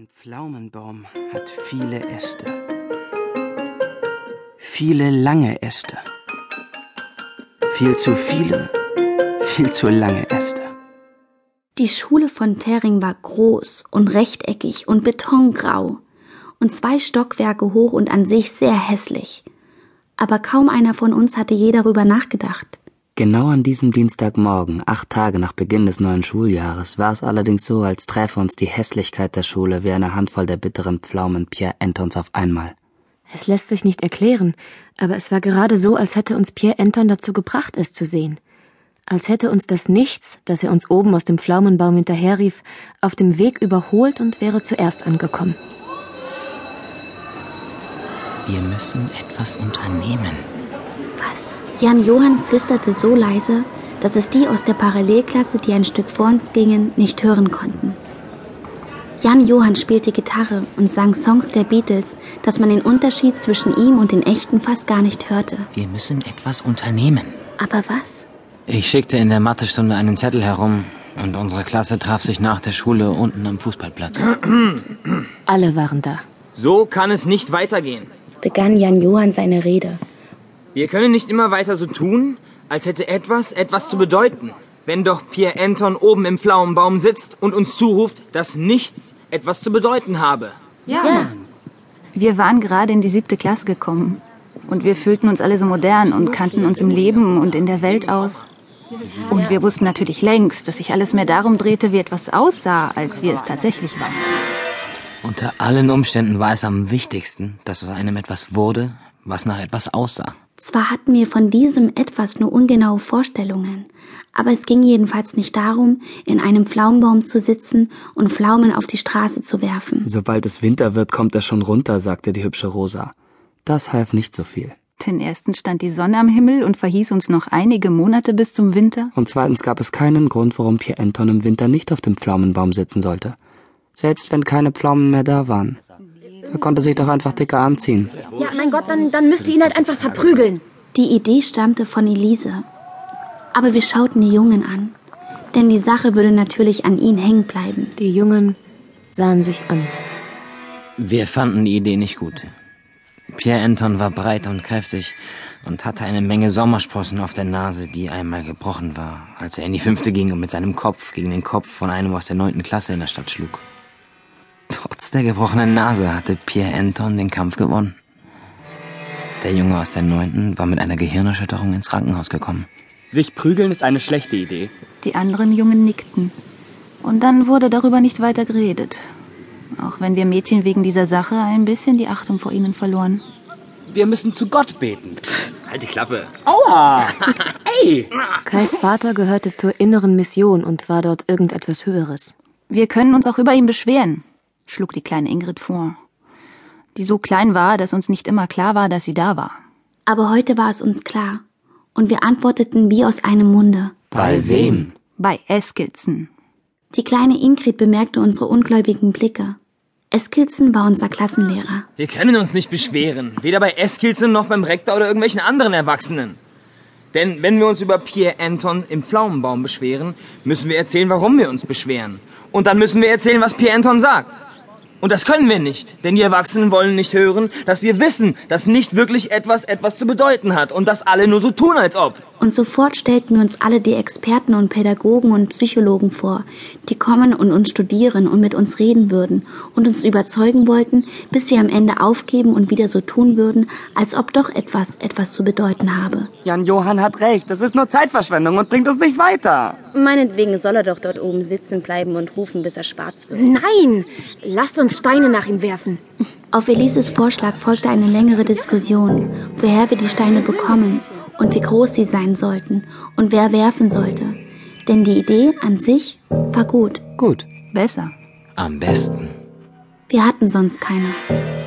Ein Pflaumenbaum hat viele Äste. Viele lange Äste. Viel zu viele, viel zu lange Äste. Die Schule von Tering war groß und rechteckig und betongrau und zwei Stockwerke hoch und an sich sehr hässlich. Aber kaum einer von uns hatte je darüber nachgedacht. Genau an diesem Dienstagmorgen, acht Tage nach Beginn des neuen Schuljahres, war es allerdings so, als träfe uns die Hässlichkeit der Schule wie eine Handvoll der bitteren Pflaumen Pierre Entons auf einmal. Es lässt sich nicht erklären, aber es war gerade so, als hätte uns Pierre Anton dazu gebracht, es zu sehen. Als hätte uns das Nichts, das er uns oben aus dem Pflaumenbaum hinterherrief, auf dem Weg überholt und wäre zuerst angekommen. Wir müssen etwas unternehmen. Was? Jan Johann flüsterte so leise, dass es die aus der Parallelklasse, die ein Stück vor uns gingen, nicht hören konnten. Jan Johann spielte Gitarre und sang Songs der Beatles, dass man den Unterschied zwischen ihm und den echten fast gar nicht hörte. Wir müssen etwas unternehmen. Aber was? Ich schickte in der Mathestunde einen Zettel herum und unsere Klasse traf sich nach der Schule unten am Fußballplatz. Alle waren da. So kann es nicht weitergehen. begann Jan Johann seine Rede. Wir können nicht immer weiter so tun, als hätte etwas etwas zu bedeuten. Wenn doch Pierre Anton oben im Pflaumenbaum sitzt und uns zuruft, dass nichts etwas zu bedeuten habe. Ja. Wir waren gerade in die siebte Klasse gekommen. Und wir fühlten uns alle so modern und kannten uns im Leben und in der Welt aus. Und wir wussten natürlich längst, dass sich alles mehr darum drehte, wie etwas aussah, als wie es tatsächlich war. Unter allen Umständen war es am wichtigsten, dass aus einem etwas wurde, was nach etwas aussah. Zwar hatten wir von diesem etwas nur ungenaue Vorstellungen, aber es ging jedenfalls nicht darum, in einem Pflaumenbaum zu sitzen und Pflaumen auf die Straße zu werfen. Sobald es Winter wird, kommt er schon runter, sagte die hübsche Rosa. Das half nicht so viel. Denn erstens stand die Sonne am Himmel und verhieß uns noch einige Monate bis zum Winter. Und zweitens gab es keinen Grund, warum Pierre Anton im Winter nicht auf dem Pflaumenbaum sitzen sollte. Selbst wenn keine Pflaumen mehr da waren. Er konnte sich doch einfach dicker anziehen. Ja, mein Gott, dann, dann müsst ihr ihn halt einfach verprügeln. Die Idee stammte von Elise. Aber wir schauten die Jungen an. Denn die Sache würde natürlich an ihn hängen bleiben. Die Jungen sahen sich an. Wir fanden die Idee nicht gut. Pierre Anton war breit und kräftig und hatte eine Menge Sommersprossen auf der Nase, die einmal gebrochen war, als er in die fünfte ging und mit seinem Kopf gegen den Kopf von einem aus der neunten Klasse in der Stadt schlug. Trotz der gebrochenen Nase hatte Pierre Anton den Kampf gewonnen. Der Junge aus der neunten war mit einer Gehirnerschütterung ins Krankenhaus gekommen. Sich prügeln ist eine schlechte Idee. Die anderen Jungen nickten. Und dann wurde darüber nicht weiter geredet. Auch wenn wir Mädchen wegen dieser Sache ein bisschen die Achtung vor ihnen verloren. Wir müssen zu Gott beten. Halt die Klappe. Aua! Ey! Kais Vater gehörte zur inneren Mission und war dort irgendetwas Höheres. Wir können uns auch über ihn beschweren, schlug die kleine Ingrid vor. Die so klein war, dass uns nicht immer klar war, dass sie da war. Aber heute war es uns klar. Und wir antworteten wie aus einem Munde. Bei wem? Bei Eskilzen. Die kleine Ingrid bemerkte unsere ungläubigen Blicke. Eskilzen war unser Klassenlehrer. Wir können uns nicht beschweren. Weder bei Eskilsen noch beim Rektor oder irgendwelchen anderen Erwachsenen. Denn wenn wir uns über Pierre Anton im Pflaumenbaum beschweren, müssen wir erzählen, warum wir uns beschweren. Und dann müssen wir erzählen, was Pierre Anton sagt. Und das können wir nicht, denn die Erwachsenen wollen nicht hören, dass wir wissen, dass nicht wirklich etwas etwas zu bedeuten hat und dass alle nur so tun, als ob. Und sofort stellten wir uns alle die Experten und Pädagogen und Psychologen vor, die kommen und uns studieren und mit uns reden würden und uns überzeugen wollten, bis wir am Ende aufgeben und wieder so tun würden, als ob doch etwas etwas zu bedeuten habe. Jan Johann hat recht. Das ist nur Zeitverschwendung und bringt uns nicht weiter. Meinetwegen soll er doch dort oben sitzen bleiben und rufen, bis er schwarz wird. Nein! Lasst uns Steine nach ihm werfen. Auf Elises Vorschlag folgte eine längere Diskussion, woher wir die Steine bekommen und wie groß sie sein sollten und wer werfen sollte. Denn die Idee an sich war gut. Gut. Besser. Am besten. Wir hatten sonst keine.